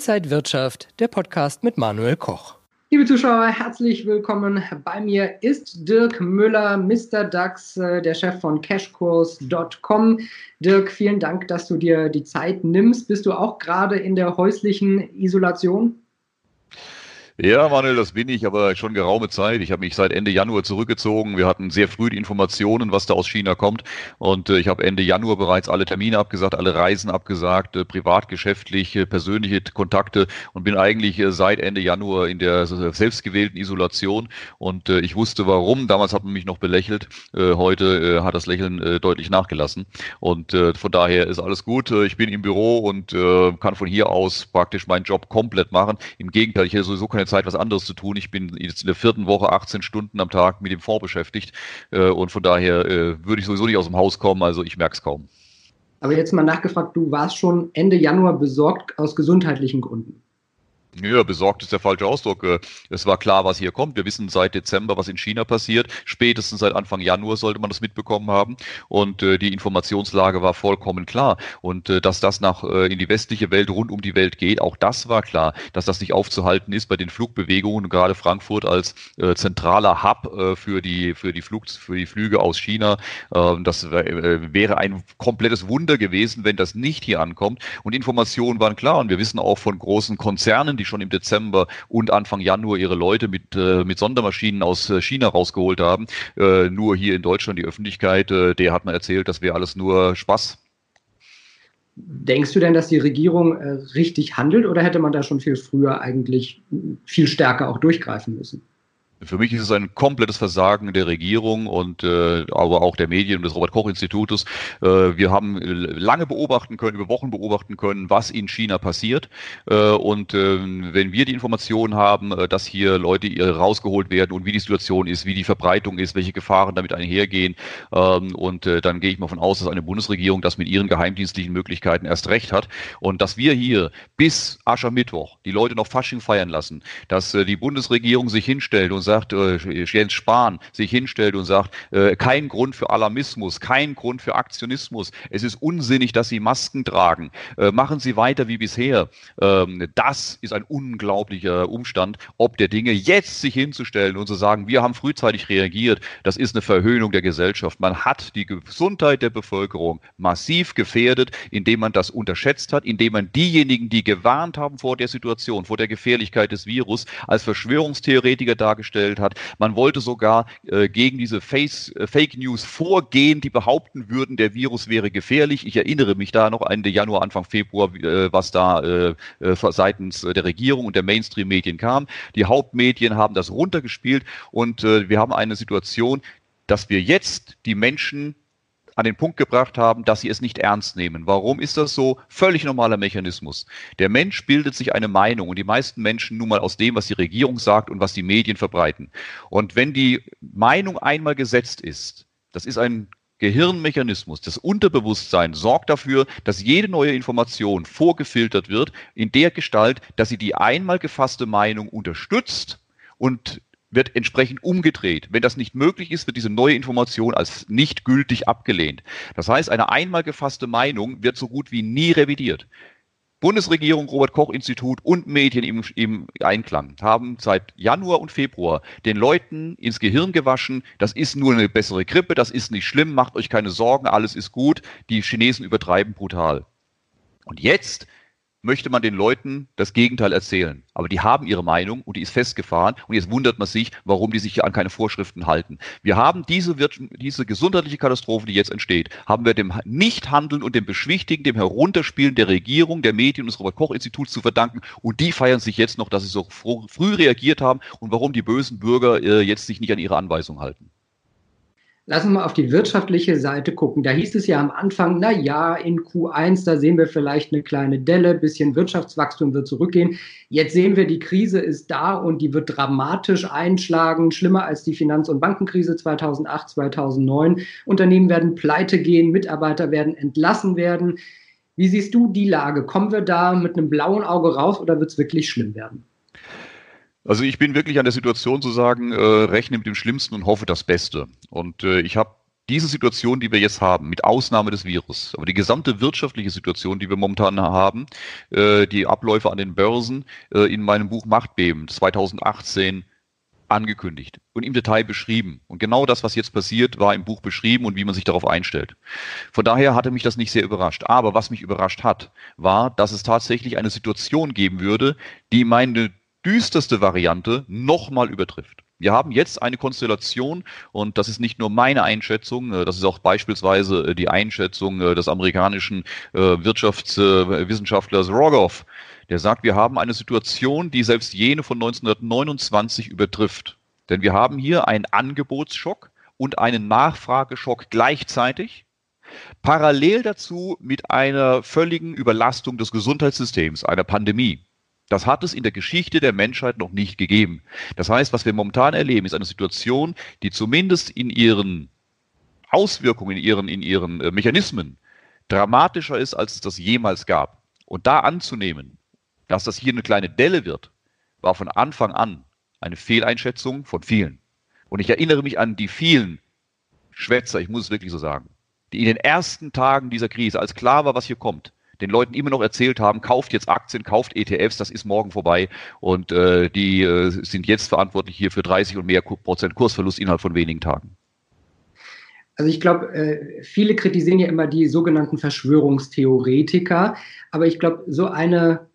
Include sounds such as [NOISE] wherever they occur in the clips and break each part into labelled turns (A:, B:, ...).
A: Inside Wirtschaft, der Podcast mit Manuel Koch.
B: Liebe Zuschauer, herzlich willkommen. Bei mir ist Dirk Müller, Mr. DAX, äh, der Chef von Cashkurs.com. Dirk, vielen Dank, dass du dir die Zeit nimmst. Bist du auch gerade in der häuslichen Isolation?
C: Ja, Manuel, das bin ich, aber schon geraume Zeit. Ich habe mich seit Ende Januar zurückgezogen. Wir hatten sehr früh die Informationen, was da aus China kommt. Und äh, ich habe Ende Januar bereits alle Termine abgesagt, alle Reisen abgesagt, äh, privatgeschäftlich, äh, persönliche Kontakte und bin eigentlich äh, seit Ende Januar in der selbstgewählten Isolation. Und äh, ich wusste warum. Damals hat man mich noch belächelt. Äh, heute hat das Lächeln deutlich nachgelassen. Und von daher ist alles gut. ich bin im Büro und kann von hier aus praktisch meinen Job komplett machen. Im Gegenteil, ich hätte sowieso keine Zeit, was anderes zu tun. Ich bin jetzt in der vierten Woche 18 Stunden am Tag mit dem Fonds beschäftigt äh, und von daher äh, würde ich sowieso nicht aus dem Haus kommen, also ich merke es kaum.
B: Aber jetzt mal nachgefragt, du warst schon Ende Januar besorgt aus gesundheitlichen Gründen.
C: Ja, besorgt ist der falsche Ausdruck. Äh, es war klar, was hier kommt. Wir wissen seit Dezember, was in China passiert. Spätestens seit Anfang Januar sollte man das mitbekommen haben. Und äh, die Informationslage war vollkommen klar. Und äh, dass das nach in die westliche Welt, rund um die Welt geht, auch das war klar. Dass das nicht aufzuhalten ist bei den Flugbewegungen, gerade Frankfurt als zentraler Hub für die für die Flug, für die Flüge aus China. Ähm, das wäre ein komplettes Wunder gewesen, wenn das nicht hier ankommt. Und Informationen waren klar. Und wir wissen auch von großen Konzernen, die schon im Dezember und Anfang Januar ihre Leute mit, äh, mit Sondermaschinen aus äh, China rausgeholt haben. Äh, nur hier in Deutschland die Öffentlichkeit, äh, der hat man erzählt, das wäre alles nur Spaß.
B: Denkst du denn, dass die Regierung äh, richtig handelt oder hätte man da schon viel früher eigentlich viel stärker auch durchgreifen müssen?
C: Für mich ist es ein komplettes Versagen der Regierung und äh, aber auch der Medien und des Robert Koch Institutes. Äh, wir haben lange beobachten können, über Wochen beobachten können, was in China passiert. Äh, und äh, wenn wir die Informationen haben, äh, dass hier Leute äh, rausgeholt werden und wie die Situation ist, wie die Verbreitung ist, welche Gefahren damit einhergehen, ähm, und äh, dann gehe ich mal von aus, dass eine Bundesregierung das mit ihren geheimdienstlichen Möglichkeiten erst recht hat und dass wir hier bis Aschermittwoch die Leute noch Fasching feiern lassen, dass äh, die Bundesregierung sich hinstellt und sagt, äh, Jens Spahn sich hinstellt und sagt, äh, kein Grund für Alarmismus, kein Grund für Aktionismus. Es ist unsinnig, dass Sie Masken tragen. Äh, machen Sie weiter wie bisher. Ähm, das ist ein unglaublicher Umstand. Ob der Dinge jetzt sich hinzustellen und zu sagen, wir haben frühzeitig reagiert, das ist eine Verhöhnung der Gesellschaft. Man hat die Gesundheit der Bevölkerung massiv gefährdet, indem man das unterschätzt hat, indem man diejenigen, die gewarnt haben vor der Situation, vor der Gefährlichkeit des Virus, als Verschwörungstheoretiker dargestellt dargestellt hat. Man wollte sogar äh, gegen diese Face, äh, Fake News vorgehen, die behaupten würden, der Virus wäre gefährlich. Ich erinnere mich da noch Ende Januar, Anfang Februar, äh, was da äh, äh, seitens der Regierung und der Mainstream-Medien kam. Die Hauptmedien haben das runtergespielt und äh, wir haben eine Situation, dass wir jetzt die Menschen an den Punkt gebracht haben, dass sie es nicht ernst nehmen. Warum ist das so? Völlig normaler Mechanismus. Der Mensch bildet sich eine Meinung und die meisten Menschen nun mal aus dem, was die Regierung sagt und was die Medien verbreiten. Und wenn die Meinung einmal gesetzt ist, das ist ein Gehirnmechanismus, das Unterbewusstsein sorgt dafür, dass jede neue Information vorgefiltert wird in der Gestalt, dass sie die einmal gefasste Meinung unterstützt und wird entsprechend umgedreht. Wenn das nicht möglich ist, wird diese neue Information als nicht gültig abgelehnt. Das heißt, eine einmal gefasste Meinung wird so gut wie nie revidiert. Bundesregierung, Robert Koch Institut und Medien im, im, Einklang haben seit Januar und Februar den Leuten ins Gehirn gewaschen, das ist nur eine bessere Grippe, das ist nicht schlimm, macht euch keine Sorgen, alles ist gut. Die Chinesen übertreiben brutal. Und jetzt möchte man den Leuten das Gegenteil erzählen. Aber die haben ihre Meinung und die ist festgefahren und jetzt wundert man sich, warum die sich an keine Vorschriften halten. Wir haben diese, diese gesundheitliche Katastrophe, die jetzt entsteht, haben wir dem Nichthandeln und dem Beschwichtigen, dem Herunterspielen der Regierung, der Medien und des Robert-Koch-Instituts zu verdanken und die feiern sich jetzt noch, dass sie so früh reagiert haben und warum die bösen Bürger äh, jetzt sich nicht an ihre Anweisung halten.
B: Lass uns mal auf die wirtschaftliche Seite gucken. Da hieß es ja am Anfang, na ja, in Q1, da sehen wir vielleicht eine kleine Delle, bisschen Wirtschaftswachstum wird zurückgehen. Jetzt sehen wir, die Krise ist da und die wird dramatisch einschlagen, schlimmer als die Finanz- und Bankenkrise 2008, 2009. Unternehmen werden pleite gehen, Mitarbeiter werden entlassen werden. Wie siehst du die Lage? Kommen wir da mit einem blauen Auge raus oder wird es wirklich schlimm werden?
C: Also ich bin wirklich an der Situation zu sagen, äh, rechne mit dem Schlimmsten und hoffe das Beste. Und äh, ich habe diese Situation, die wir jetzt haben, mit Ausnahme des Virus, aber die gesamte wirtschaftliche Situation, die wir momentan haben, äh, die Abläufe an den Börsen, äh, in meinem Buch Machtbeben 2018 angekündigt und im Detail beschrieben. Und genau das, was jetzt passiert, war im Buch beschrieben und wie man sich darauf einstellt. Von daher hatte mich das nicht sehr überrascht. Aber was mich überrascht hat, war, dass es tatsächlich eine Situation geben würde, die meine düsterste Variante nochmal übertrifft. Wir haben jetzt eine Konstellation und das ist nicht nur meine Einschätzung, äh, das ist auch beispielsweise äh, die Einschätzung äh, des amerikanischen Wirtschaftswissenschaftlers Rogoff, der sagt, wir haben eine Situation, die selbst jene von 1929 übertrifft. Denn wir haben hier einen Angebotsschock und einen Nachfrageschock gleichzeitig. Parallel dazu mit einer völligen Überlastung des Gesundheitssystems, einer Pandemie. Das hat es in der Geschichte der Menschheit noch nicht gegeben. Das heißt, was wir momentan erleben, ist eine Situation, die zumindest in ihren Auswirkungen, in ihren, in ihren äh, Mechanismen dramatischer ist, als es das jemals gab. Und da anzunehmen, dass das hier eine kleine Delle wird, war von Anfang an eine Fehleinschätzung von vielen. Und ich erinnere mich an die vielen Schwätzer, ich muss es wirklich so sagen, die in den ersten Tagen dieser Krise, als klar war, was hier kommt, den Leuten immer noch erzählt haben, kauft jetzt Aktien, kauft ETFs, das ist morgen vorbei und äh, die äh, sind jetzt verantwortlich hier für 30 und mehr Prozent Kursverlust innerhalb von wenigen Tagen.
B: Also ich glaube, äh, viele kritisieren ja immer die sogenannten Verschwörungstheoretiker, aber ich glaube, so eine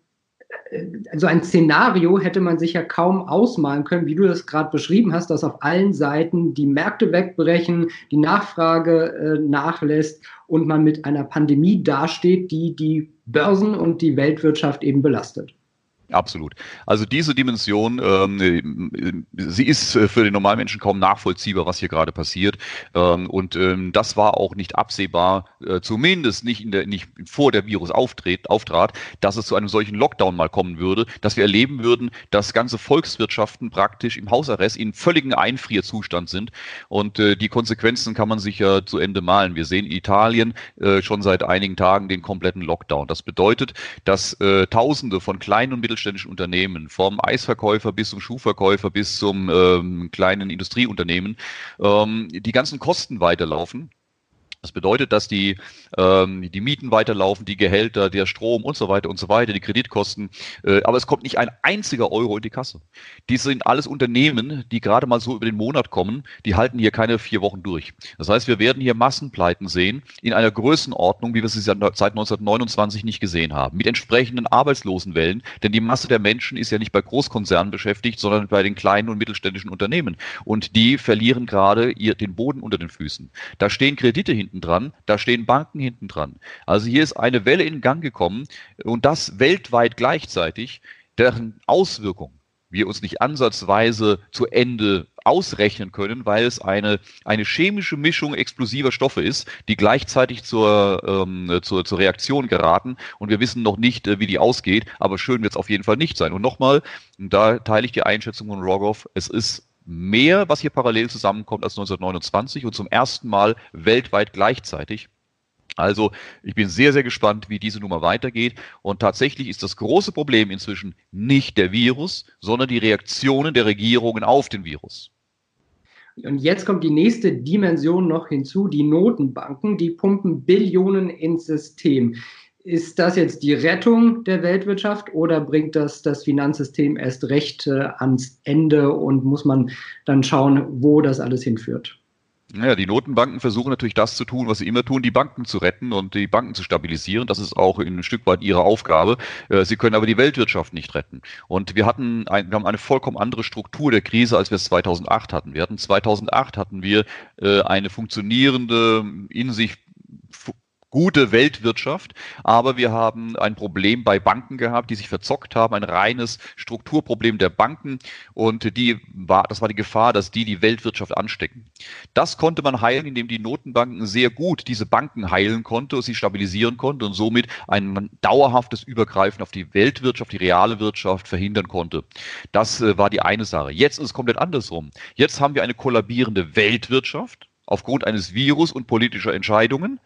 B: so ein Szenario hätte man sich ja kaum ausmalen können, wie du das gerade beschrieben hast, dass auf allen Seiten die Märkte wegbrechen, die Nachfrage äh, nachlässt und man mit einer Pandemie dasteht, die die Börsen und die Weltwirtschaft eben belastet.
C: Absolut. Also diese Dimension, ähm, sie ist äh, für den Normalmenschen kaum nachvollziehbar, was hier gerade passiert. Ähm, und ähm, das war auch nicht absehbar, äh, zumindest nicht, in der, nicht vor der Virus auftritt, auftrat, dass es zu einem solchen Lockdown mal kommen würde, dass wir erleben würden, dass ganze Volkswirtschaften praktisch im Hausarrest in völligen Einfrierzustand sind. Und äh, die Konsequenzen kann man sich ja zu Ende malen. Wir sehen in Italien äh, schon seit einigen Tagen den kompletten Lockdown. Das bedeutet, dass äh, Tausende von kleinen und mittelständischen mittelständischen Unternehmen, vom Eisverkäufer bis zum Schuhverkäufer bis zum ähm, kleinen Industrieunternehmen, ähm, die ganzen Kosten weiterlaufen das bedeutet, dass die, ähm, die Mieten weiterlaufen, die Gehälter, der Strom und so weiter und so weiter, die Kreditkosten. Äh, aber es kommt nicht ein einziger Euro in die Kasse. Dies sind alles Unternehmen, die gerade mal so über den Monat kommen. Die halten hier keine vier Wochen durch. Das heißt, wir werden hier Massenpleiten sehen in einer Größenordnung, wie wir sie seit 1929 nicht gesehen haben. Mit entsprechenden Arbeitslosenwellen. Denn die Masse der Menschen ist ja nicht bei Großkonzernen beschäftigt, sondern bei den kleinen und mittelständischen Unternehmen. Und die verlieren gerade ihr, den Boden unter den Füßen. Da stehen Kredite hinten hinten dran, da stehen Banken hinten dran. Also hier ist eine Welle in Gang gekommen und das weltweit gleichzeitig, deren Auswirkungen wir uns nicht ansatzweise zu Ende ausrechnen können, weil es eine, eine chemische Mischung explosiver Stoffe ist, die gleichzeitig zur, ähm, zur, zur Reaktion geraten und wir wissen noch nicht, äh, wie die ausgeht, aber schön wird es auf jeden Fall nicht sein. Und nochmal, da teile ich die Einschätzung von Rogoff, es ist mehr, was hier parallel zusammenkommt als 1929 und zum ersten Mal weltweit gleichzeitig. Also ich bin sehr, sehr gespannt, wie diese Nummer weitergeht. Und tatsächlich ist das große Problem inzwischen nicht der Virus, sondern die Reaktionen der Regierungen auf den Virus.
B: Und jetzt kommt die nächste Dimension noch hinzu, die Notenbanken, die pumpen Billionen ins System. Ist das jetzt die Rettung der Weltwirtschaft oder bringt das das Finanzsystem erst recht äh, ans Ende und muss man dann schauen, wo das alles hinführt?
C: Naja, die Notenbanken versuchen natürlich das zu tun, was sie immer tun, die Banken zu retten und die Banken zu stabilisieren. Das ist auch ein Stück weit ihre Aufgabe. Äh, sie können aber die Weltwirtschaft nicht retten. Und wir hatten ein, wir haben eine vollkommen andere Struktur der Krise, als wir es 2008 hatten. Wir hatten 2008 hatten wir äh, eine funktionierende, in sich gute Weltwirtschaft, aber wir haben ein Problem bei Banken gehabt, die sich verzockt haben, ein reines Strukturproblem der Banken und die war, das war die Gefahr, dass die die Weltwirtschaft anstecken. Das konnte man heilen, indem die Notenbanken sehr gut diese Banken heilen konnte sie stabilisieren konnte und somit ein dauerhaftes Übergreifen auf die Weltwirtschaft, die reale Wirtschaft verhindern konnte. Das äh, war die eine Sache. Jetzt ist es komplett andersrum. Jetzt haben wir eine kollabierende Weltwirtschaft aufgrund eines Virus und politischer Entscheidungen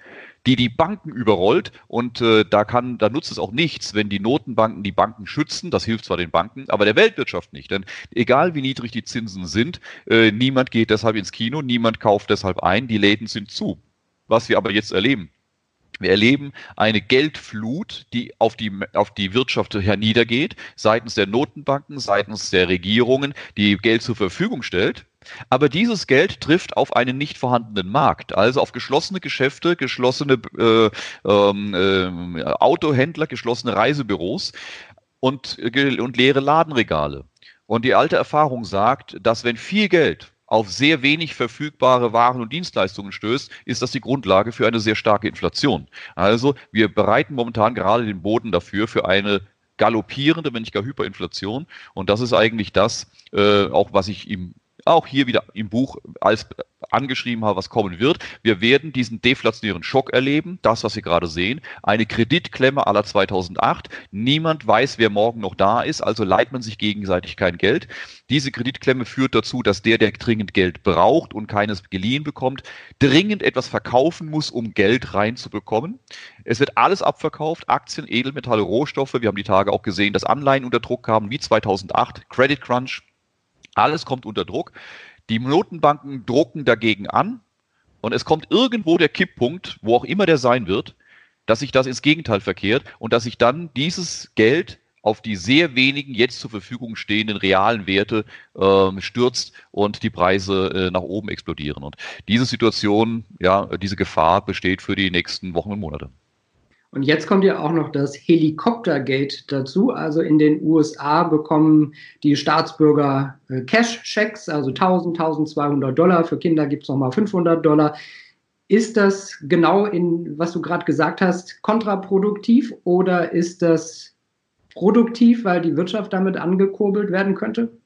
C: die die Banken überrollt und äh, da kann, da nutzt es auch nichts, wenn die Notenbanken die Banken schützen. Das hilft zwar den Banken, aber der Weltwirtschaft nicht. Denn egal wie niedrig die Zinsen sind, äh, niemand geht deshalb ins Kino, niemand kauft deshalb ein, die Läden sind zu. Was wir aber jetzt erleben, wir erleben eine Geldflut, die auf die, auf die Wirtschaft herniedergeht, seitens der Notenbanken, seitens der Regierungen, die Geld zur Verfügung stellt. Aber dieses Geld trifft auf einen nicht vorhandenen Markt, also auf geschlossene Geschäfte, geschlossene äh, ähm, äh, Autohändler, geschlossene Reisebüros und, äh, und leere Ladenregale. Und die alte Erfahrung sagt, dass wenn viel Geld auf sehr wenig verfügbare Waren und Dienstleistungen stößt, ist das die Grundlage für eine sehr starke Inflation. Also wir bereiten momentan gerade den Boden dafür für eine galoppierende, wenn nicht gar Hyperinflation. Und das ist eigentlich das, äh, auch was ich im auch hier wieder im Buch als angeschrieben habe, was kommen wird. Wir werden diesen deflationären Schock erleben, das, was wir gerade sehen, eine Kreditklemme aller 2008. Niemand weiß, wer morgen noch da ist, also leiht man sich gegenseitig kein Geld. Diese Kreditklemme führt dazu, dass der, der dringend Geld braucht und keines geliehen bekommt, dringend etwas verkaufen muss, um Geld reinzubekommen. Es wird alles abverkauft, Aktien, Edelmetalle, Rohstoffe. Wir haben die Tage auch gesehen, dass Anleihen unter Druck kamen, wie 2008, Credit Crunch. Alles kommt unter Druck. Die Notenbanken drucken dagegen an und es kommt irgendwo der Kipppunkt, wo auch immer der sein wird, dass sich das ins Gegenteil verkehrt und dass sich dann dieses Geld auf die sehr wenigen jetzt zur Verfügung stehenden realen Werte äh, stürzt und die Preise äh, nach oben explodieren. Und diese Situation, ja, diese Gefahr besteht für die nächsten Wochen und Monate.
B: Und jetzt kommt ja auch noch das Helikoptergate dazu. Also in den USA bekommen die Staatsbürger äh, Cash-Checks, also 1000, 1200 Dollar. Für Kinder gibt es nochmal 500 Dollar. Ist das genau in, was du gerade gesagt hast, kontraproduktiv oder ist das produktiv, weil die Wirtschaft damit angekurbelt werden könnte?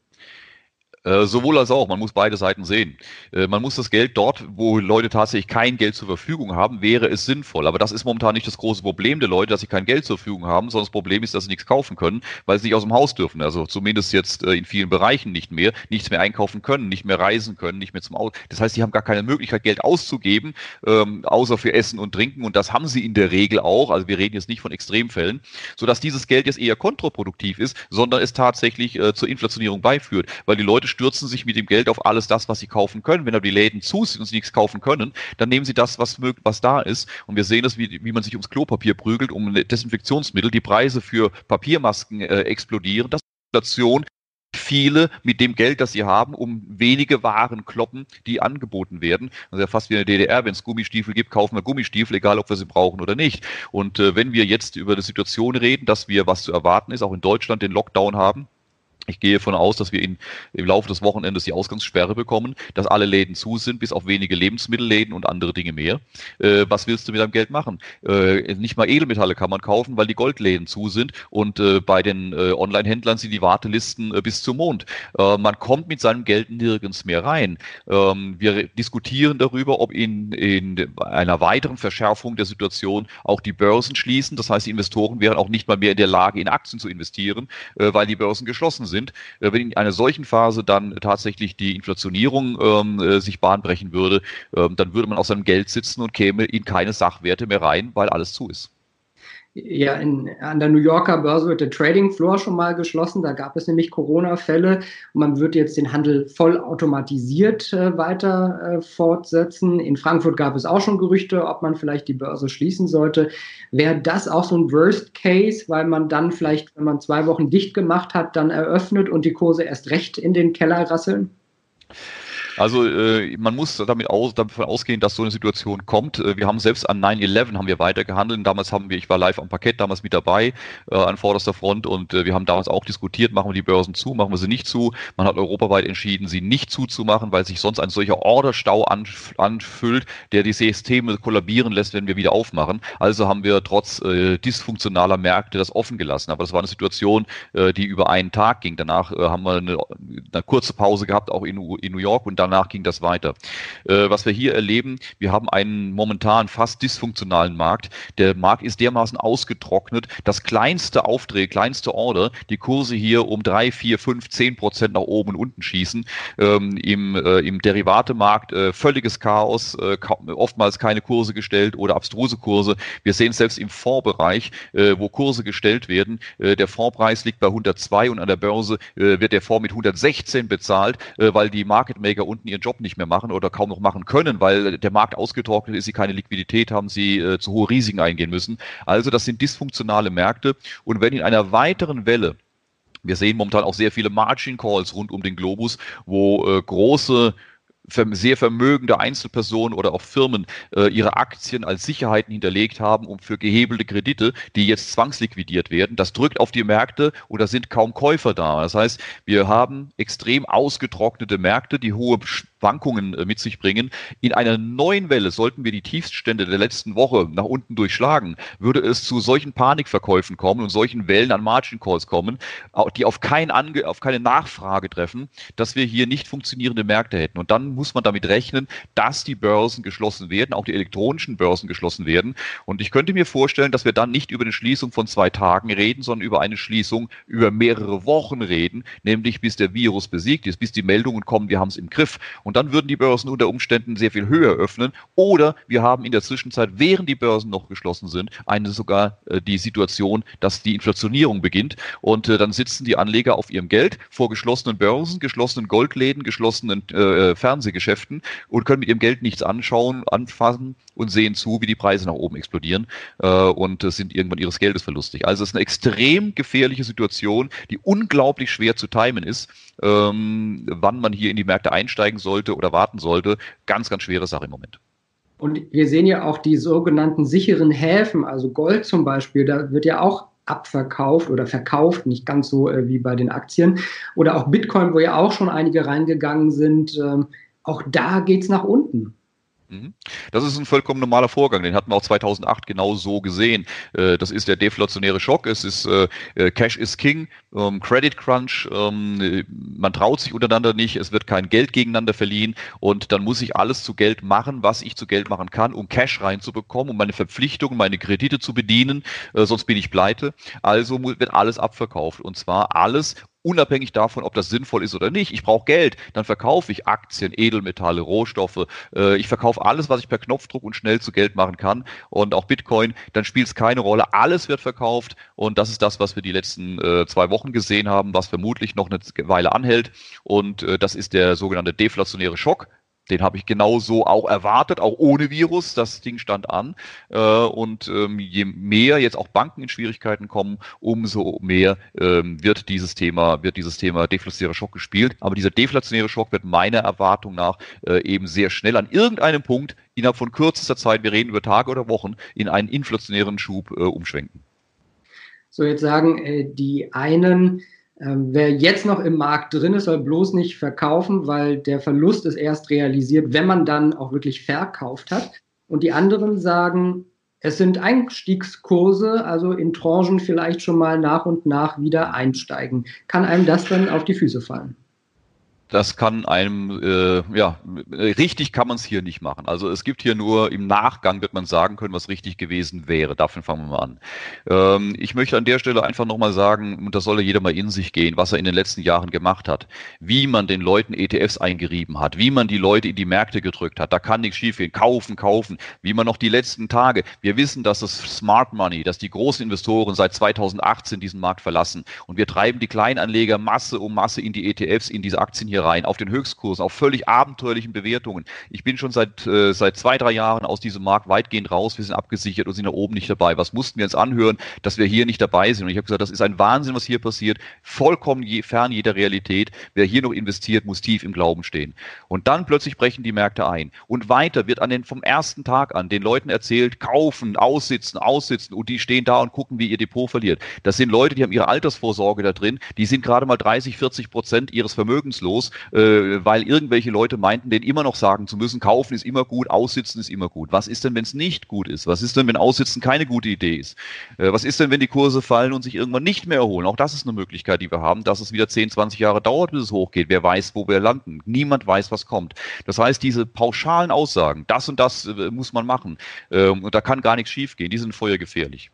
C: Äh, sowohl als auch, man muss beide Seiten sehen. Äh, man muss das Geld dort, wo Leute tatsächlich kein Geld zur Verfügung haben, wäre es sinnvoll. Aber das ist momentan nicht das große Problem der Leute, dass sie kein Geld zur Verfügung haben, sondern das Problem ist, dass sie nichts kaufen können, weil sie nicht aus dem Haus dürfen. Also zumindest jetzt äh, in vielen Bereichen nicht mehr, nichts mehr einkaufen können, nicht mehr reisen können, nicht mehr zum Auto. Das heißt, sie haben gar keine Möglichkeit, Geld auszugeben, ähm, außer für Essen und Trinken. Und das haben sie in der Regel auch. Also wir reden jetzt nicht von Extremfällen, sodass dieses Geld jetzt eher kontraproduktiv ist, sondern es tatsächlich äh, zur Inflationierung beiführt, weil die Leute stürzen sich mit dem Geld auf alles das, was sie kaufen können. Wenn aber die Läden zu sind und sie nichts kaufen können, dann nehmen sie das, was, was da ist. Und wir sehen es, wie, wie man sich ums Klopapier prügelt, um Desinfektionsmittel. Die Preise für Papiermasken äh, explodieren. Das ist Inflation viele mit dem Geld, das sie haben, um wenige Waren kloppen, die angeboten werden. Das ist ja fast wie in der DDR, wenn es Gummistiefel gibt, kaufen wir Gummistiefel, egal ob wir sie brauchen oder nicht. Und äh, wenn wir jetzt über die Situation reden, dass wir, was zu erwarten ist, auch in Deutschland den Lockdown haben, ich gehe davon aus, dass wir in, im Laufe des Wochenendes die Ausgangssperre bekommen, dass alle Läden zu sind, bis auf wenige Lebensmittelläden und andere Dinge mehr. Äh, was willst du mit deinem Geld machen? Äh, nicht mal Edelmetalle kann man kaufen, weil die Goldläden zu sind und äh, bei den äh, Online-Händlern sind die Wartelisten äh, bis zum Mond. Äh, man kommt mit seinem Geld nirgends mehr rein. Ähm, wir diskutieren darüber, ob in, in einer weiteren Verschärfung der Situation auch die Börsen schließen. Das heißt, die Investoren wären auch nicht mal mehr in der Lage, in Aktien zu investieren, weil die Börsen geschlossen sind sind. Äh, wenn in einer solchen Phase dann tatsächlich die Inflationierung ähm, äh, sich bahnbrechen würde, ähm, dann würde man auf seinem Geld sitzen und käme in keine Sachwerte mehr rein, weil alles zu ist.
B: Ja, in, an der New Yorker Börse wird der Trading Floor schon mal geschlossen. Da gab es nämlich Corona-Fälle man wird jetzt den Handel voll automatisiert äh, weiter äh, fortsetzen. In Frankfurt gab es auch schon Gerüchte, ob man vielleicht die Börse schließen sollte. Wäre das auch so ein Worst Case, weil man dann vielleicht, wenn man zwei Wochen dicht gemacht hat, dann eröffnet und die Kurse erst recht in den Keller rasseln?
C: Also äh, man muss damit aus, davon ausgehen, dass so eine Situation kommt. Äh, wir haben selbst an 9-11 haben wir weiter gehandelt. Damals haben wir, ich war live am Parkett damals mit dabei äh, an vorderster Front und äh, wir haben damals auch diskutiert, machen wir die Börsen zu, machen wir sie nicht zu. Man hat europaweit entschieden, sie nicht zuzumachen, weil sich sonst ein solcher Orderstau anf anfüllt, der die Systeme kollabieren lässt, wenn wir wieder aufmachen. Also haben wir trotz äh, dysfunktionaler Märkte das offen gelassen. Aber das war eine Situation, äh, die über einen Tag ging. Danach äh, haben wir eine, eine kurze Pause gehabt, auch in, in New York und danach ging das weiter. Äh, was wir hier erleben, wir haben einen momentan fast dysfunktionalen Markt. Der Markt ist dermaßen ausgetrocknet, dass kleinste Aufträge, kleinste Order, die Kurse hier um drei, vier, fünf, zehn Prozent nach oben und unten schießen. Ähm, Im, äh, im Derivatemarkt äh, völliges Chaos, äh, oftmals keine Kurse gestellt oder abstruse Kurse. Wir sehen es selbst im Fondsbereich, äh, wo Kurse gestellt werden. Äh, der Fondspreis liegt bei 102 und an der Börse äh, wird der Fonds mit 116 bezahlt, äh, weil die Market Maker unten ihren Job nicht mehr machen oder kaum noch machen können, weil der Markt ausgetrocknet ist, sie keine Liquidität haben, sie äh, zu hohe Risiken eingehen müssen. Also das sind dysfunktionale Märkte und wenn in einer weiteren Welle wir sehen momentan auch sehr viele Margin Calls rund um den Globus, wo äh, große sehr vermögende Einzelpersonen oder auch Firmen äh, ihre Aktien als Sicherheiten hinterlegt haben, um für gehebelte Kredite, die jetzt zwangsliquidiert werden. Das drückt auf die Märkte und da sind kaum Käufer da. Das heißt, wir haben extrem ausgetrocknete Märkte, die hohe Schwankungen äh, mit sich bringen. In einer neuen Welle, sollten wir die Tiefststände der letzten Woche nach unten durchschlagen, würde es zu solchen Panikverkäufen kommen und solchen Wellen an Margin Calls kommen, die auf, kein Ange auf keine Nachfrage treffen, dass wir hier nicht funktionierende Märkte hätten. Und dann muss man damit rechnen, dass die Börsen geschlossen werden, auch die elektronischen Börsen geschlossen werden. Und ich könnte mir vorstellen, dass wir dann nicht über eine Schließung von zwei Tagen reden, sondern über eine Schließung über mehrere Wochen reden, nämlich bis der Virus besiegt ist, bis die Meldungen kommen, wir haben es im Griff. Und und dann würden die Börsen unter Umständen sehr viel höher öffnen. Oder wir haben in der Zwischenzeit, während die Börsen noch geschlossen sind, eine sogar äh, die Situation, dass die Inflationierung beginnt. Und äh, dann sitzen die Anleger auf ihrem Geld vor geschlossenen Börsen, geschlossenen Goldläden, geschlossenen äh, Fernsehgeschäften und können mit ihrem Geld nichts anschauen, anfassen und sehen zu, wie die Preise nach oben explodieren äh, und sind irgendwann ihres Geldes verlustig. Also es ist eine extrem gefährliche Situation, die unglaublich schwer zu timen ist, ähm, wann man hier in die Märkte einsteigen sollte oder warten sollte. Ganz, ganz schwere Sache im Moment.
B: Und wir sehen ja auch die sogenannten sicheren Häfen, also Gold zum Beispiel, da wird ja auch abverkauft oder verkauft, nicht ganz so äh, wie bei den Aktien. Oder auch Bitcoin, wo ja auch schon einige reingegangen sind. Ähm, auch da geht es nach unten.
C: Mhm. Das ist ein vollkommen normaler Vorgang, den hatten wir auch 2008 genau so gesehen. Äh, das ist der deflationäre Schock, es ist äh, äh, Cash is King, ähm, Credit Crunch, ähm, man traut sich untereinander nicht, es wird kein Geld gegeneinander verliehen und dann muss ich alles zu Geld machen, was ich zu Geld machen kann, um Cash reinzubekommen, um meine Verpflichtungen, meine Kredite zu bedienen, sonst bin ich pleite. Also wird alles abverkauft und zwar alles unabhängig davon, ob das sinnvoll ist oder nicht. Ich brauche Geld, dann verkaufe ich Aktien, Edelmetalle, Rohstoffe. Äh, ich verkaufe alles, was ich per Knopfdruck und schnell zu Geld machen kann und auch Bitcoin. Dann spielt es keine Rolle. Alles wird verkauft und das ist das, was wir die letzten äh, zwei Wochen gesehen haben, was vermutlich noch eine Weile anhält. Und äh, das ist der sogenannte deflationäre Schock. Den habe ich genauso auch erwartet, auch ohne Virus. Das Ding stand an. Äh, und ähm, je mehr jetzt auch Banken in Schwierigkeiten kommen, umso mehr ähm, wird dieses Thema, wird dieses Thema deflationärer Schock gespielt. Aber dieser deflationäre Schock wird meiner Erwartung nach äh, eben sehr schnell an irgendeinem Punkt innerhalb von kürzester Zeit, wir reden über Tage oder Wochen, in einen inflationären Schub äh, umschwenken.
B: So, jetzt sagen die einen, ähm, wer jetzt noch im Markt drin ist, soll bloß nicht verkaufen, weil der Verlust ist erst realisiert, wenn man dann auch wirklich verkauft hat. Und die anderen sagen, es sind Einstiegskurse, also in Tranchen vielleicht schon mal nach und nach wieder einsteigen. Kann einem das dann auf die Füße fallen?
C: Das kann einem, äh, ja, richtig kann man es hier nicht machen. Also es gibt hier nur im Nachgang, wird man sagen können, was richtig gewesen wäre. Dafür fangen wir mal an. Ähm, ich möchte an der Stelle einfach nochmal sagen, und da soll jeder mal in sich gehen, was er in den letzten Jahren gemacht hat. Wie man den Leuten ETFs eingerieben hat, wie man die Leute in die Märkte gedrückt hat. Da kann nichts schiefgehen. Kaufen, kaufen. Wie man noch die letzten Tage, wir wissen, dass das Smart Money, dass die großen Investoren seit 2018 diesen Markt verlassen. Und wir treiben die Kleinanleger Masse um Masse in die ETFs, in diese Aktien hier rein, auf den Höchstkursen, auf völlig abenteuerlichen Bewertungen. Ich bin schon seit, äh, seit zwei, drei Jahren aus diesem Markt weitgehend raus. Wir sind abgesichert und sind da oben nicht dabei. Was mussten wir uns anhören, dass wir hier nicht dabei sind? Und ich habe gesagt, das ist ein Wahnsinn, was hier passiert. Vollkommen je, fern jeder Realität. Wer hier noch investiert, muss tief im Glauben stehen. Und dann plötzlich brechen die Märkte ein. Und weiter wird an den, vom ersten Tag an den Leuten erzählt, kaufen, aussitzen, aussitzen. Und die stehen da und gucken, wie ihr Depot verliert. Das sind Leute, die haben ihre Altersvorsorge da drin. Die sind gerade mal 30, 40 Prozent ihres Vermögens los äh, weil irgendwelche Leute meinten, den immer noch sagen zu müssen, kaufen ist immer gut, aussitzen ist immer gut. Was ist denn, wenn es nicht gut ist? Was ist denn, wenn aussitzen keine gute Idee ist? Äh, was ist denn, wenn die Kurse fallen und sich irgendwann nicht mehr erholen? Auch das ist eine Möglichkeit, die wir haben, dass es wieder 10, 20 Jahre dauert, bis es hochgeht. Wer weiß, wo wir landen? Niemand weiß, was kommt. Das heißt, diese pauschalen Aussagen, das und das äh, muss man machen, ähm, und da kann gar nichts schiefgehen, die sind feuergefährlich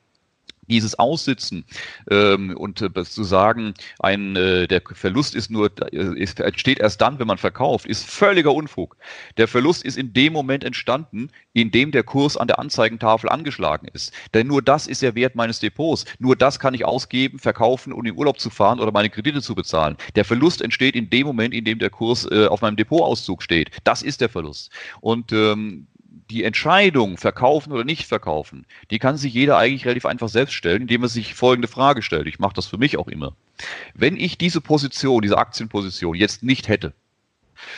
C: dieses Aussitzen ähm, und äh, zu sagen, ein, äh, der Verlust ist nur, äh, ist, entsteht erst dann, wenn man verkauft, ist völliger Unfug. Der Verlust ist in dem Moment entstanden, in dem der Kurs an der Anzeigentafel angeschlagen ist. Denn nur das ist der Wert meines Depots. Nur das kann ich ausgeben, verkaufen, um in Urlaub zu fahren oder meine Kredite zu bezahlen. Der Verlust entsteht in dem Moment, in dem der Kurs äh, auf meinem Depotauszug steht. Das ist der Verlust. Und ähm, die Entscheidung, verkaufen oder nicht verkaufen, die kann sich jeder eigentlich relativ einfach selbst stellen, indem er sich folgende Frage stellt. Ich mache das für mich auch immer. Wenn ich diese Position, diese Aktienposition jetzt nicht hätte,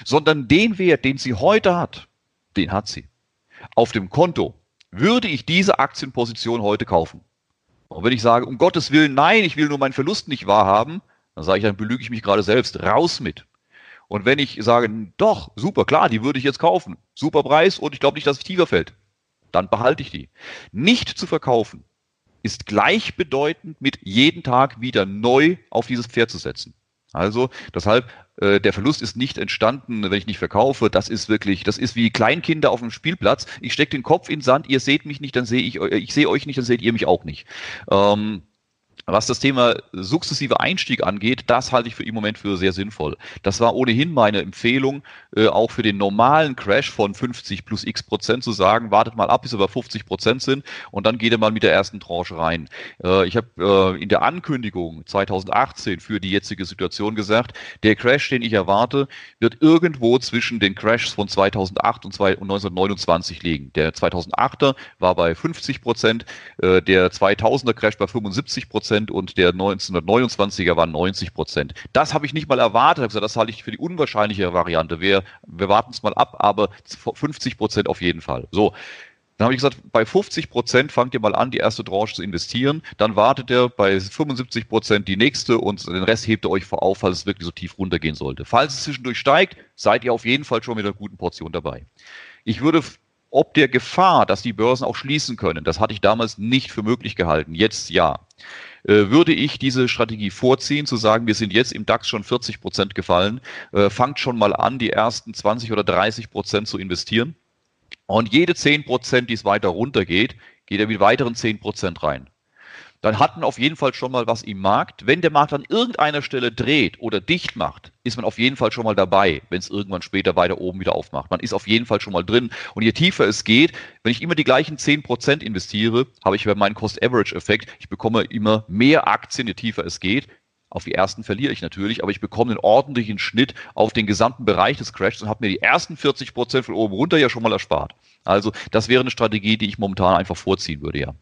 C: sondern den Wert, den sie heute hat, den hat sie. Auf dem Konto würde ich diese Aktienposition heute kaufen. Und wenn ich sage, um Gottes Willen, nein, ich will nur meinen Verlust nicht wahrhaben, dann sage ich, dann belüge ich mich gerade selbst. Raus mit. Und wenn ich sage, doch, super, klar, die würde ich jetzt kaufen, super Preis und ich glaube nicht, dass es tiefer fällt, dann behalte ich die. Nicht zu verkaufen ist gleichbedeutend mit jeden Tag wieder neu auf dieses Pferd zu setzen. Also deshalb, äh, der Verlust ist nicht entstanden, wenn ich nicht verkaufe. Das ist wirklich, das ist wie Kleinkinder auf dem Spielplatz. Ich stecke den Kopf in den Sand, ihr seht mich nicht, dann sehe ich, ich sehe euch nicht, dann seht ihr mich auch nicht. Ähm, was das Thema sukzessive Einstieg angeht, das halte ich für im Moment für sehr sinnvoll. Das war ohnehin meine Empfehlung, äh, auch für den normalen Crash von 50 plus x Prozent zu sagen, wartet mal ab, bis bei 50 Prozent sind und dann geht er mal mit der ersten Tranche rein. Äh, ich habe äh, in der Ankündigung 2018 für die jetzige Situation gesagt, der Crash, den ich erwarte, wird irgendwo zwischen den Crashs von 2008 und 1929 liegen. Der 2008er war bei 50 Prozent, äh, der 2000er Crash bei 75 Prozent Prozent und der 1929er waren 90 Prozent. Das habe ich nicht mal erwartet. Das halte ich für die unwahrscheinliche Variante. Wir, wir warten es mal ab, aber 50 Prozent auf jeden Fall. So. Dann habe ich gesagt, bei 50 Prozent fangt ihr mal an, die erste Tranche zu investieren. Dann wartet ihr bei 75 Prozent die nächste und den Rest hebt ihr euch vor auf, falls es wirklich so tief runtergehen sollte. Falls es zwischendurch steigt, seid ihr auf jeden Fall schon mit einer guten Portion dabei. Ich würde ob der Gefahr, dass die Börsen auch schließen können, das hatte ich damals nicht für möglich gehalten. Jetzt ja. Äh, würde ich diese Strategie vorziehen, zu sagen, wir sind jetzt im DAX schon 40 Prozent gefallen, äh, fangt schon mal an, die ersten 20 oder 30 Prozent zu investieren. Und jede 10 Prozent, die es weiter runtergeht, geht er mit weiteren 10 Prozent rein dann hat man auf jeden Fall schon mal was im Markt. Wenn der Markt an irgendeiner Stelle dreht oder dicht macht, ist man auf jeden Fall schon mal dabei, wenn es irgendwann später weiter oben wieder aufmacht. Man ist auf jeden Fall schon mal drin. Und je tiefer es geht, wenn ich immer die gleichen 10% investiere, habe ich meinen Cost-Average-Effekt. Ich bekomme immer mehr Aktien, je tiefer es geht. Auf die ersten verliere ich natürlich, aber ich bekomme einen ordentlichen Schnitt auf den gesamten Bereich des Crashs und habe mir die ersten 40 Prozent von oben runter ja schon mal erspart. Also das wäre eine Strategie, die ich momentan einfach vorziehen würde, ja.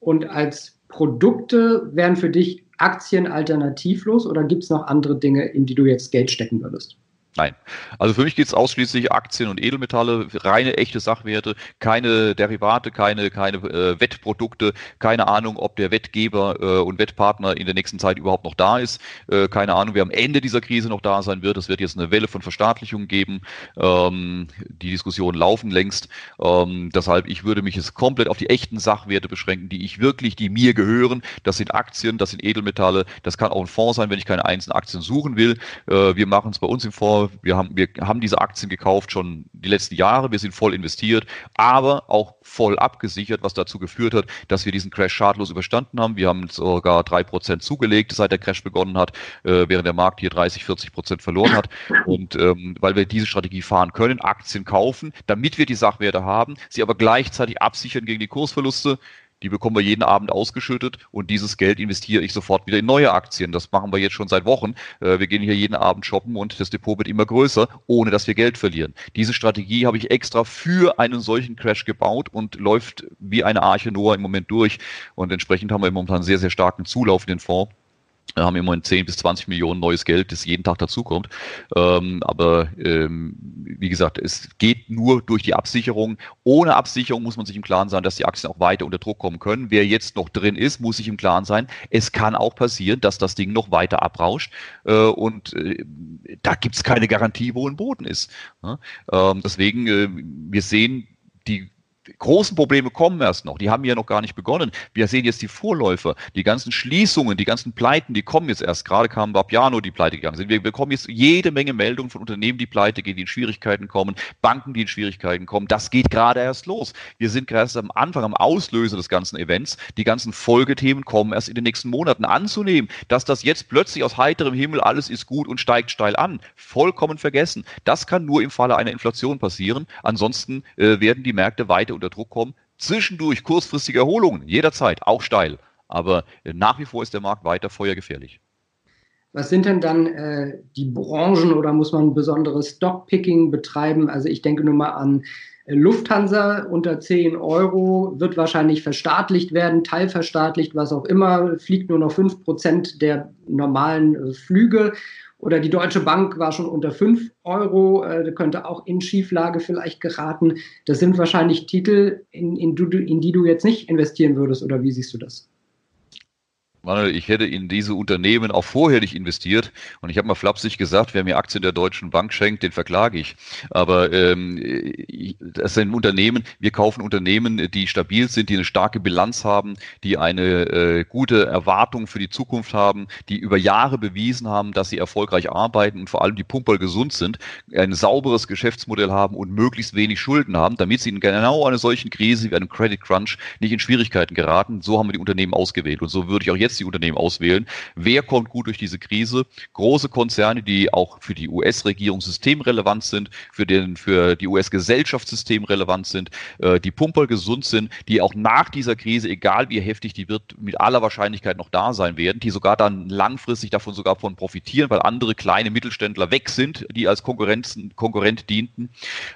B: Und als Produkte wären für dich Aktien alternativlos oder gibt es noch andere Dinge, in die du jetzt Geld stecken würdest?
C: Nein. Also für mich geht es ausschließlich Aktien und Edelmetalle, reine echte Sachwerte, keine Derivate, keine, keine äh, Wettprodukte, keine Ahnung, ob der Wettgeber äh, und Wettpartner in der nächsten Zeit überhaupt noch da ist, äh, keine Ahnung, wer am Ende dieser Krise noch da sein wird. Es wird jetzt eine Welle von Verstaatlichungen geben. Ähm, die Diskussionen laufen längst. Ähm, deshalb, ich würde mich jetzt komplett auf die echten Sachwerte beschränken, die ich wirklich, die mir gehören. Das sind Aktien, das sind Edelmetalle, das kann auch ein Fonds sein, wenn ich keine einzelnen Aktien suchen will. Äh, wir machen es bei uns im Fonds wir haben, wir haben diese Aktien gekauft schon die letzten Jahre. Wir sind voll investiert, aber auch voll abgesichert, was dazu geführt hat, dass wir diesen Crash schadlos überstanden haben. Wir haben sogar drei Prozent zugelegt, seit der Crash begonnen hat, äh, während der Markt hier 30, 40 Prozent verloren hat. Und ähm, weil wir diese Strategie fahren können, Aktien kaufen, damit wir die Sachwerte haben, sie aber gleichzeitig absichern gegen die Kursverluste, die bekommen wir jeden Abend ausgeschüttet und dieses Geld investiere ich sofort wieder in neue Aktien. Das machen wir jetzt schon seit Wochen. Äh, wir gehen hier jeden Abend shoppen und das Depot wird immer größer, ohne dass wir Geld verlieren. Diese Strategie habe ich extra für einen solchen Crash gebaut und läuft wie eine Arche Noah im Moment durch. Und entsprechend haben wir momentan einen sehr, sehr starken Zulauf in den Fonds. Wir haben im Moment 10 bis 20 Millionen neues Geld, das jeden Tag dazukommt. Ähm, aber ähm, wie gesagt, es geht nur durch die Absicherung. Ohne Absicherung muss man sich im Klaren sein, dass die Aktien auch weiter unter Druck kommen können. Wer jetzt noch drin ist, muss sich im Klaren sein, es kann auch passieren, dass das Ding noch weiter abrauscht. Äh, und äh, da gibt es keine Garantie, wo ein Boden ist. Ja? Ähm, deswegen, äh, wir sehen die großen Probleme kommen erst noch. Die haben ja noch gar nicht begonnen. Wir sehen jetzt die Vorläufer, die ganzen Schließungen, die ganzen Pleiten, die kommen jetzt erst. Gerade kam Babiano, die pleite gegangen sind. Wir bekommen jetzt jede Menge Meldungen von Unternehmen, die pleite gehen, die in Schwierigkeiten kommen, Banken, die in Schwierigkeiten kommen. Das geht gerade erst los. Wir sind gerade erst am Anfang, am Auslöser des ganzen Events. Die ganzen Folgethemen kommen erst in den nächsten Monaten anzunehmen. Dass das jetzt plötzlich aus heiterem Himmel alles ist gut und steigt steil an, vollkommen vergessen. Das kann nur im Falle einer Inflation passieren. Ansonsten äh, werden die Märkte weiter unter Druck kommen. Zwischendurch kurzfristige Erholungen, jederzeit, auch steil. Aber äh, nach wie vor ist der Markt weiter feuergefährlich.
B: Was sind denn dann äh, die Branchen oder muss man ein besonderes Stockpicking betreiben? Also ich denke nur mal an äh, Lufthansa unter 10 Euro wird wahrscheinlich verstaatlicht werden, teilverstaatlicht, was auch immer, fliegt nur noch 5 Prozent der normalen äh, Flüge. Oder die Deutsche Bank war schon unter 5 Euro, äh, könnte auch in Schieflage vielleicht geraten. Das sind wahrscheinlich Titel, in, in, in die du jetzt nicht investieren würdest, oder wie siehst du das?
C: Manuel, ich hätte in diese Unternehmen auch vorher nicht investiert. Und ich habe mal flapsig gesagt, wer mir Aktien der Deutschen Bank schenkt, den verklage ich. Aber ähm, das sind Unternehmen, wir kaufen Unternehmen, die stabil sind, die eine starke Bilanz haben, die eine äh, gute Erwartung für die Zukunft haben, die über Jahre bewiesen haben, dass sie erfolgreich arbeiten und vor allem die Pumper gesund sind, ein sauberes Geschäftsmodell haben und möglichst wenig Schulden haben, damit sie in genau einer solchen Krise wie einem Credit Crunch nicht in Schwierigkeiten geraten. So haben wir die Unternehmen ausgewählt. Und so würde ich auch jetzt jetzt die Unternehmen auswählen. Wer kommt gut durch diese Krise? Große Konzerne, die auch für die US-Regierung systemrelevant sind, für, den, für die US-Gesellschaft systemrelevant sind, äh, die Pumper gesund sind, die auch nach dieser Krise, egal wie heftig die wird, mit aller Wahrscheinlichkeit noch da sein werden, die sogar dann langfristig davon sogar von profitieren, weil andere kleine Mittelständler weg sind, die als Konkurrenzen, Konkurrent dienten.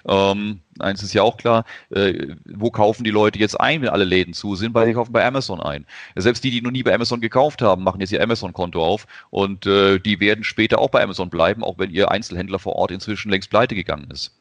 C: Ähm, eins ist ja auch klar, äh, wo kaufen die Leute jetzt ein, wenn alle Läden zu sind? Weil die kaufen bei Amazon ein. Selbst die, die noch nie bei Amazon gekauft haben, machen jetzt ihr Amazon-Konto auf und äh, die werden später auch bei Amazon bleiben, auch wenn ihr Einzelhändler vor Ort inzwischen längst pleite gegangen ist.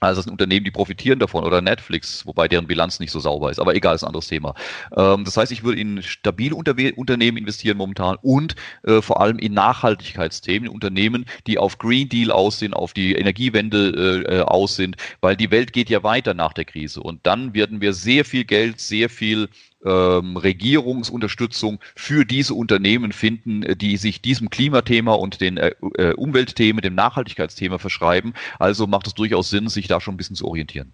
C: Also das sind Unternehmen, die profitieren davon oder Netflix, wobei deren Bilanz nicht so sauber ist. Aber egal, ist ein anderes Thema. Ähm, das heißt, ich würde in stabile Unterwe Unternehmen investieren momentan und äh, vor allem in Nachhaltigkeitsthemen, in Unternehmen, die auf Green Deal aussehen, auf die Energiewende äh, äh aus sind, weil die Welt geht ja weiter nach der Krise. Und dann werden wir sehr viel Geld, sehr viel ähm, Regierungsunterstützung für diese Unternehmen finden, äh, die sich diesem Klimathema und den äh, äh, Umweltthemen, dem Nachhaltigkeitsthema verschreiben. Also macht es durchaus Sinn, sich da schon ein bisschen zu orientieren.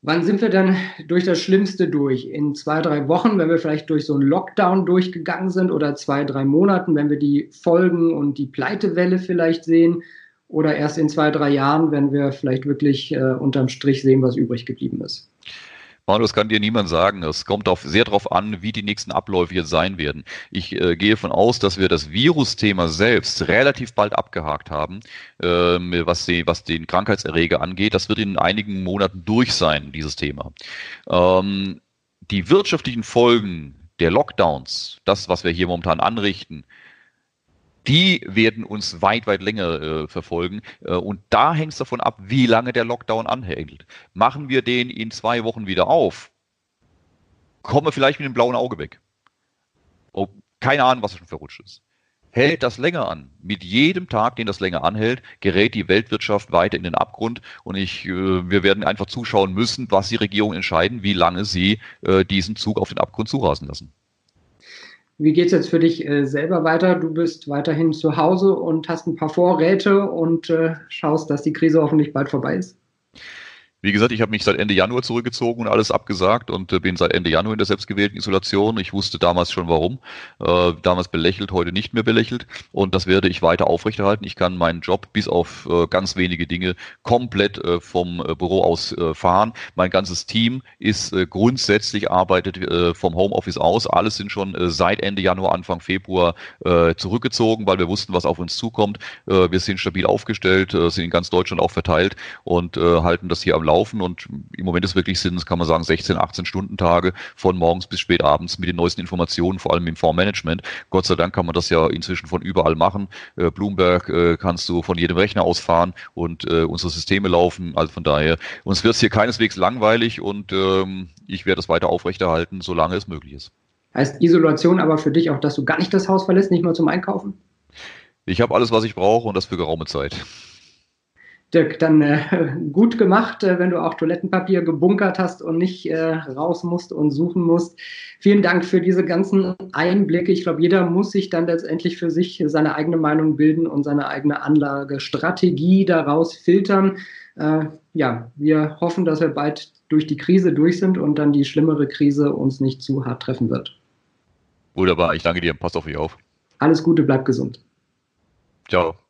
B: Wann sind wir dann durch das Schlimmste durch? In zwei, drei Wochen, wenn wir vielleicht durch so einen Lockdown durchgegangen sind oder zwei, drei Monaten, wenn wir die Folgen und die Pleitewelle vielleicht sehen? Oder erst in zwei, drei Jahren, wenn wir vielleicht wirklich äh, unterm Strich sehen, was übrig geblieben ist?
C: Manu, das kann dir niemand sagen. Es kommt auf, sehr darauf an, wie die nächsten Abläufe jetzt sein werden. Ich äh, gehe davon aus, dass wir das Virusthema selbst relativ bald abgehakt haben, ähm, was, die, was den Krankheitserreger angeht. Das wird in einigen Monaten durch sein, dieses Thema. Ähm, die wirtschaftlichen Folgen der Lockdowns, das, was wir hier momentan anrichten, die werden uns weit, weit länger äh, verfolgen. Äh, und da hängt es davon ab, wie lange der Lockdown anhält. Machen wir den in zwei Wochen wieder auf, kommen wir vielleicht mit dem blauen Auge weg. Oh, keine Ahnung, was schon verrutscht ist. Hält das länger an? Mit jedem Tag, den das länger anhält, gerät die Weltwirtschaft weiter in den Abgrund und ich, äh, wir werden einfach zuschauen müssen, was die Regierung entscheiden, wie lange sie äh, diesen Zug auf den Abgrund zurasen lassen.
B: Wie geht es jetzt für dich äh, selber weiter? Du bist weiterhin zu Hause und hast ein paar Vorräte und äh, schaust, dass die Krise hoffentlich bald vorbei ist.
C: Wie gesagt, ich habe mich seit Ende Januar zurückgezogen und alles abgesagt und äh, bin seitEnde Januar in der selbstgewählten Isolation. Ich wusste damals schon warum. Äh, damals belächelt, heute nicht mehr belächelt. Und das werde ich weiter aufrechterhalten. Ich kann meinen Job bis auf äh, ganz wenige Dinge komplett vom Büro aus fahren. Mein ganzes Team ist grundsätzlich arbeitet vom Homeoffice aus. Alles sind schon seit Ende Januar, Anfang Februar zurückgezogen, weil wir wussten, was auf uns zukommt. wir sind stabil aufgestellt, sind in ganz Deutschland auch verteilt und halten das hier am Laufen und im Moment ist wirklich sind, kann man sagen, 16, 18 Stunden Tage von morgens bis spät abends mit den neuesten Informationen, vor allem im Fondsmanagement. Gott sei Dank kann man das ja inzwischen von überall machen. Äh, Bloomberg äh, kannst du von jedem Rechner ausfahren und äh, unsere Systeme laufen. Also von daher, uns wird es hier keineswegs langweilig und ähm, ich werde es weiter aufrechterhalten, solange es möglich ist.
B: Heißt Isolation aber für dich auch, dass du gar nicht das Haus verlässt, nicht mal zum Einkaufen?
C: Ich habe alles, was ich brauche und das für geraume Zeit.
B: Dirk, dann äh, [LAUGHS] gut gemacht, äh, wenn du auch Toilettenpapier gebunkert hast und nicht äh, raus musst und suchen musst. Vielen Dank für diese ganzen Einblicke. Ich glaube, jeder muss sich dann letztendlich für sich seine eigene Meinung bilden und seine eigene Anlagestrategie daraus filtern. Äh, ja, wir hoffen, dass wir bald durch die Krise durch sind und dann die schlimmere Krise uns nicht zu hart treffen wird.
C: Wunderbar, ich danke dir. Pass auf euch auf.
B: Alles Gute, bleib gesund.
C: Ciao.